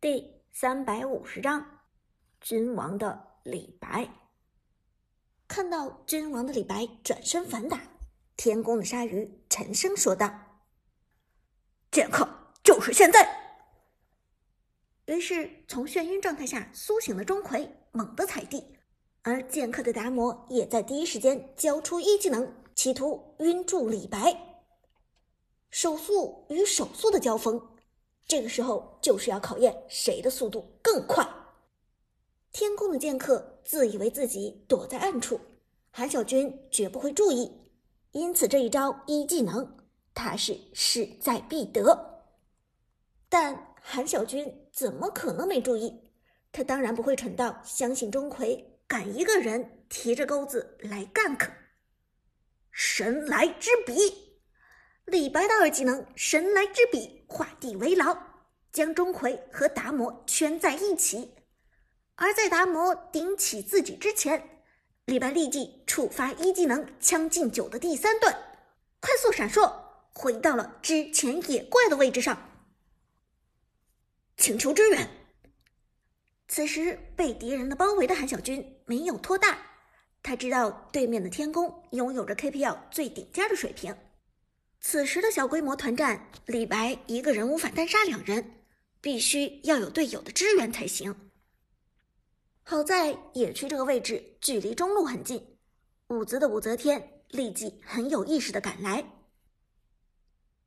第三百五十章，君王的李白。看到君王的李白转身反打，天宫的鲨鱼沉声说道：“剑客，就是现在！”于是，从眩晕状态下苏醒的钟馗猛地踩地，而剑客的达摩也在第一时间交出一技能，企图晕住李白。手速与手速的交锋。这个时候就是要考验谁的速度更快。天宫的剑客自以为自己躲在暗处，韩小军绝不会注意，因此这一招一技能他是势在必得。但韩小军怎么可能没注意？他当然不会蠢到相信钟馗敢一个人提着钩子来干可。神来之笔。李白的二技能“神来之笔”画地为牢，将钟馗和达摩圈在一起。而在达摩顶起自己之前，李白立即触发一技能“将进酒”的第三段，快速闪烁，回到了之前野怪的位置上，请求支援。此时被敌人的包围的韩小军没有拖大，他知道对面的天宫拥有着 KPL 最顶尖的水平。此时的小规模团战，李白一个人无法单杀两人，必须要有队友的支援才行。好在野区这个位置距离中路很近，武则的武则天立即很有意识的赶来。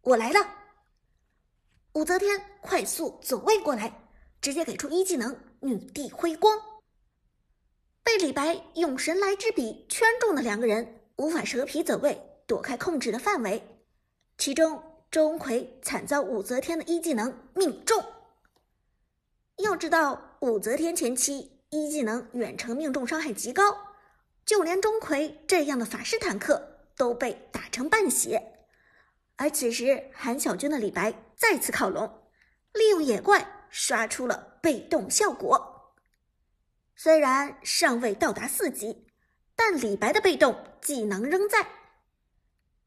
我来了！武则天快速走位过来，直接给出一技能“女帝辉光”。被李白用神来之笔圈中的两个人，无法蛇皮走位躲开控制的范围。其中，钟馗惨遭武则天的一技能命中。知道，武则天前期一技能远程命中伤害极高，就连钟馗这样的法师坦克都被打成半血。而此时，韩小军的李白再次靠拢，利用野怪刷出了被动效果。虽然尚未到达四级，但李白的被动技能仍在。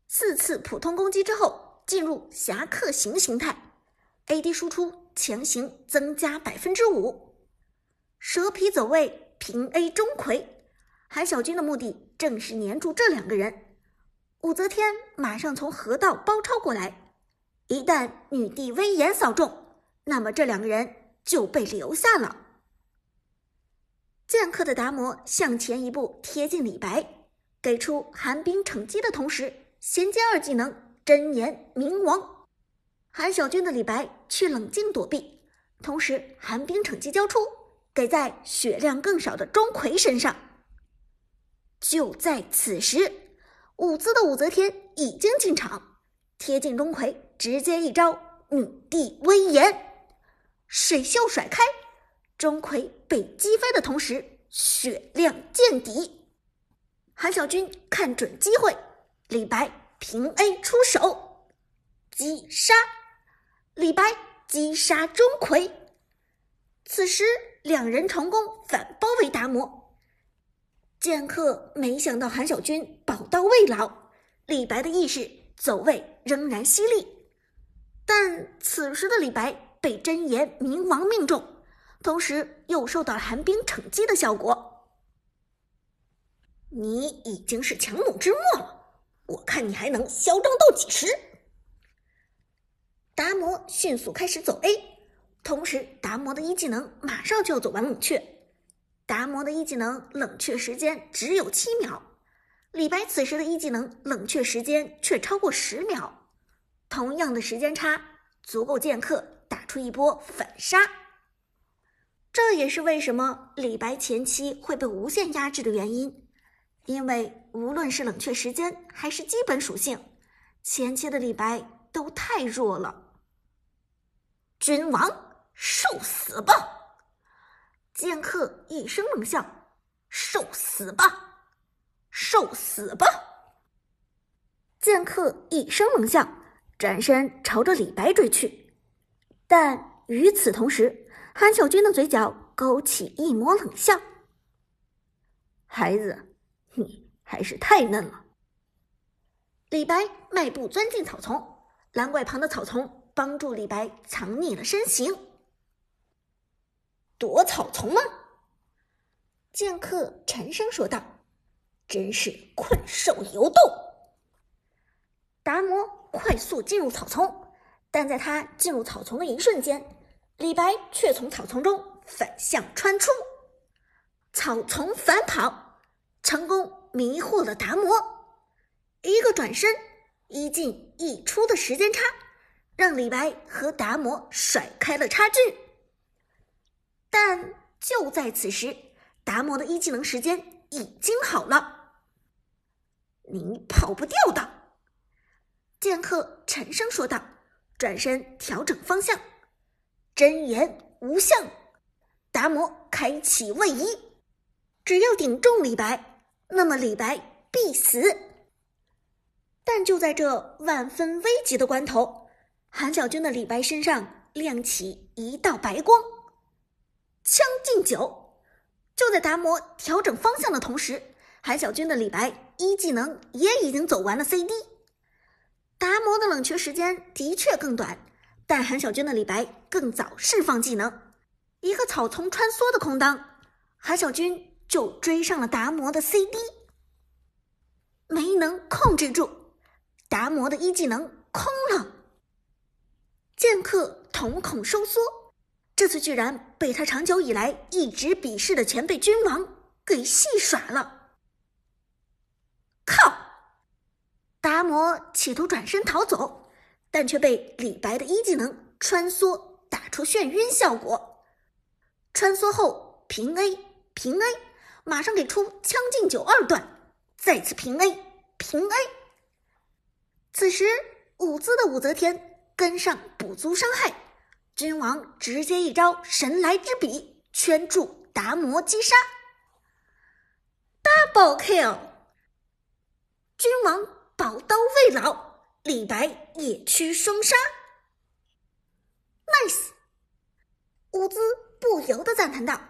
四次普通攻击之后，进入侠客行形态，AD 输出强行增加百分之五。蛇皮走位平 A 钟馗，韩小军的目的正是黏住这两个人。武则天马上从河道包抄过来，一旦女帝威严扫中，那么这两个人就被留下了。剑客的达摩向前一步贴近李白，给出寒冰惩击的同时。衔接二技能真言冥王，韩小军的李白却冷静躲避，同时寒冰惩戒交出，给在血量更少的钟馗身上。就在此时，武姿的武则天已经进场，贴近钟馗，直接一招女帝威严，水袖甩开，钟馗被击飞的同时血量见底。韩小军看准机会。李白平 A 出手，击杀李白，击杀钟馗。此时两人成功反包围达摩。剑客没想到韩小军宝刀未老，李白的意识走位仍然犀利。但此时的李白被真言冥王命中，同时又受到寒冰惩击的效果。你已经是强弩之末了。我看你还能嚣张到几时？达摩迅速开始走 A，同时达摩的一技能马上就要走完冷却。达摩的一技能冷却时间只有七秒，李白此时的一技能冷却时间却超过十秒，同样的时间差足够剑客打出一波反杀。这也是为什么李白前期会被无限压制的原因。因为无论是冷却时间还是基本属性，前期的李白都太弱了。君王，受死吧！剑客一声冷笑：“受死吧，受死吧！”剑客一声冷笑，转身朝着李白追去。但与此同时，韩小军的嘴角勾起一抹冷笑：“孩子。”你还是太嫩了。李白迈步钻进草丛，蓝怪旁的草丛帮助李白藏匿了身形。躲草丛吗？剑客沉声说道：“真是困兽犹斗。”达摩快速进入草丛，但在他进入草丛的一瞬间，李白却从草丛中反向穿出，草丛反跑，成功迷惑了达摩。一个转身，一进一出的时间差，让李白和达摩甩开了差距。但就在此时，达摩的一技能时间已经好了，你跑不掉的。剑客沉声说道，转身调整方向，真言无相。达摩开启位移，只要顶中李白，那么李白必死。但就在这万分危急的关头，韩小军的李白身上亮起一道白光，将进酒。就在达摩调整方向的同时，韩小军的李白一技能也已经走完了 CD。达摩的冷却时间的确更短，但韩小军的李白更早释放技能，一个草丛穿梭的空当，韩小军就追上了达摩的 CD，没能控制住，达摩的一技能空了。剑客瞳孔收缩，这次居然被他长久以来一直鄙视的前辈君王给戏耍了，靠！达摩企图转身逃走，但却被李白的一技能穿梭打出眩晕效果。穿梭后平 A 平 A，马上给出将进酒二段，再次平 A 平 A。此时舞姿的武则天跟上补足伤害，君王直接一招神来之笔圈住达摩击杀，double kill，君王。宝刀未老，李白野区双杀，nice！伍兹不由得赞叹道：“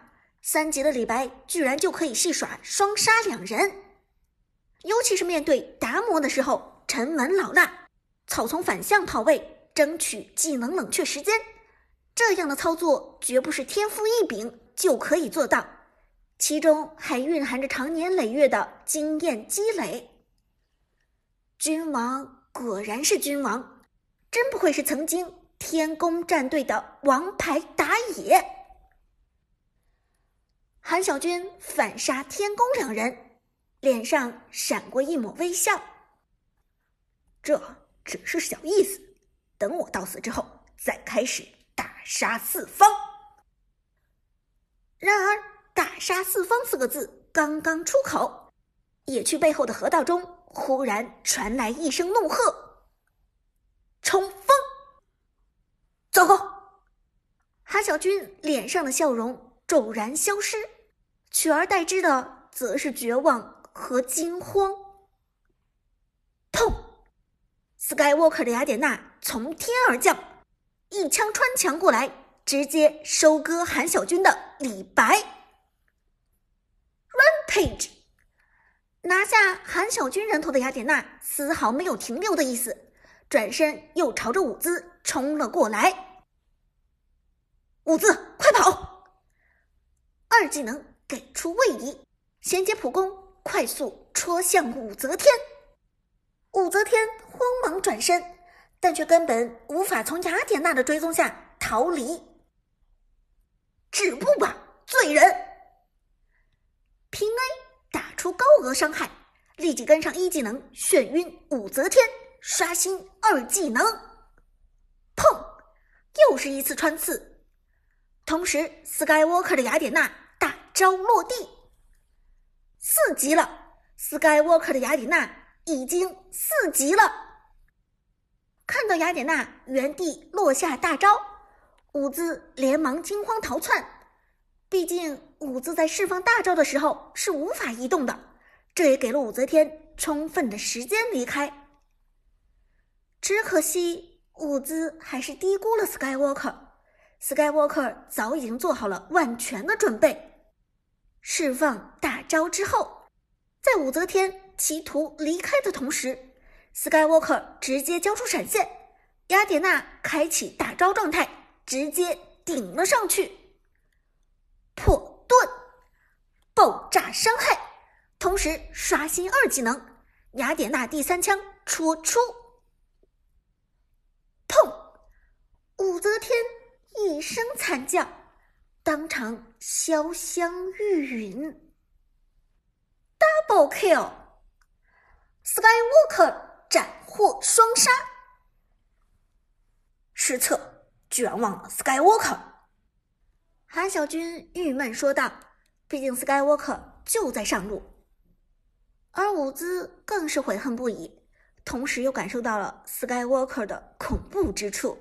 三级的李白居然就可以戏耍双杀两人，尤其是面对达摩的时候，沉稳老辣，草丛反向跑位，争取技能冷却时间，这样的操作绝不是天赋异禀就可以做到，其中还蕴含着长年累月的经验积累。”君王果然是君王，真不愧是曾经天宫战队的王牌打野。韩小军反杀天宫两人，脸上闪过一抹微笑。这只是小意思，等我到死之后再开始大杀四方。然而，“大杀四方”四个字刚刚出口，野区背后的河道中。忽然传来一声怒喝：“冲锋！”糟糕！韩小军脸上的笑容骤然消失，取而代之的则是绝望和惊慌。砰！Skywalker 的雅典娜从天而降，一枪穿墙过来，直接收割韩小军的李白。Rampage！拿下韩小军人头的雅典娜丝毫没有停留的意思，转身又朝着舞姿冲了过来。舞姿，快跑！二技能给出位移，衔接普攻，快速戳向武则天。武则天慌忙转身，但却根本无法从雅典娜的追踪下逃离。止步吧，罪人！平 A。打出高额伤害，立即跟上一技能眩晕武则天，刷新二技能，砰，又是一次穿刺。同时，Skywalker 的雅典娜大招落地，四级了！Skywalker 的雅典娜已经四级了。看到雅典娜原地落下大招，伍兹连忙惊慌逃窜。毕竟，武姿在释放大招的时候是无法移动的，这也给了武则天充分的时间离开。只可惜，武姿还是低估了 Skywalker。Skywalker 早已经做好了万全的准备，释放大招之后，在武则天企图离开的同时，Skywalker 直接交出闪现，雅典娜开启大招状态，直接顶了上去。破盾爆炸伤害，同时刷新二技能。雅典娜第三枪戳出，砰！武则天一声惨叫，当场潇湘玉殒。Double kill，Skywalker 斩获双杀。失策，居然忘了 Skywalker。韩小军郁闷说道：“毕竟 Skywalker 就在上路。”而伍兹更是悔恨不已，同时又感受到了 Skywalker 的恐怖之处。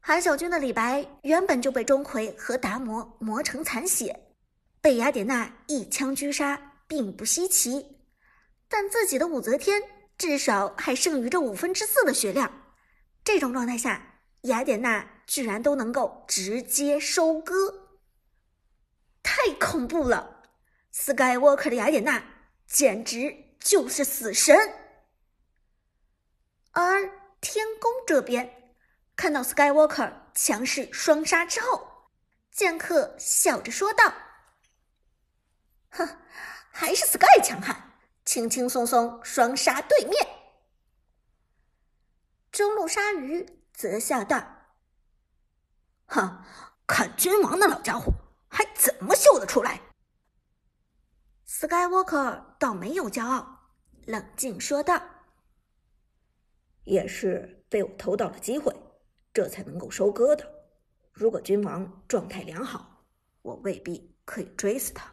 韩小军的李白原本就被钟馗和达摩磨成残血，被雅典娜一枪狙杀并不稀奇，但自己的武则天至少还剩余着五分之四的血量。这种状态下，雅典娜居然都能够直接收割，太恐怖了！Skywalker 的雅典娜。简直就是死神！而天宫这边看到 Skywalker 强势双杀之后，剑客笑着说道：“哼，还是 Sky 强悍，轻轻松松双杀对面。”中路鲨鱼则笑道：“哼，看君王那老家伙还怎么秀得出来？” Skywalker 倒没有骄傲，冷静说道：“也是被我偷到了机会，这才能够收割的。如果君王状态良好，我未必可以追死他。”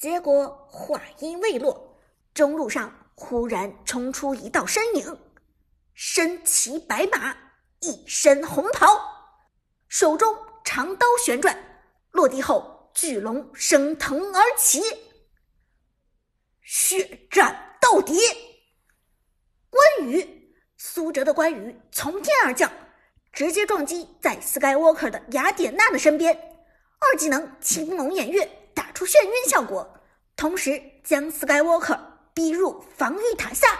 结果话音未落，中路上忽然冲出一道身影，身骑白马，一身红袍，手中长刀旋转，落地后。巨龙升腾而起，血战到底！关羽，苏哲的关羽从天而降，直接撞击在 Skywalker 的雅典娜的身边，二技能青龙偃月打出眩晕效果，同时将 Skywalker 逼入防御塔下。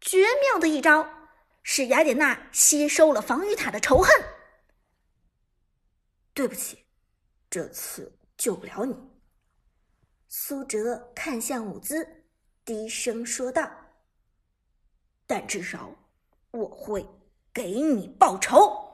绝妙的一招，使雅典娜吸收了防御塔的仇恨。对不起。这次救不了你。苏哲看向伍兹，低声说道：“但至少我会给你报仇。”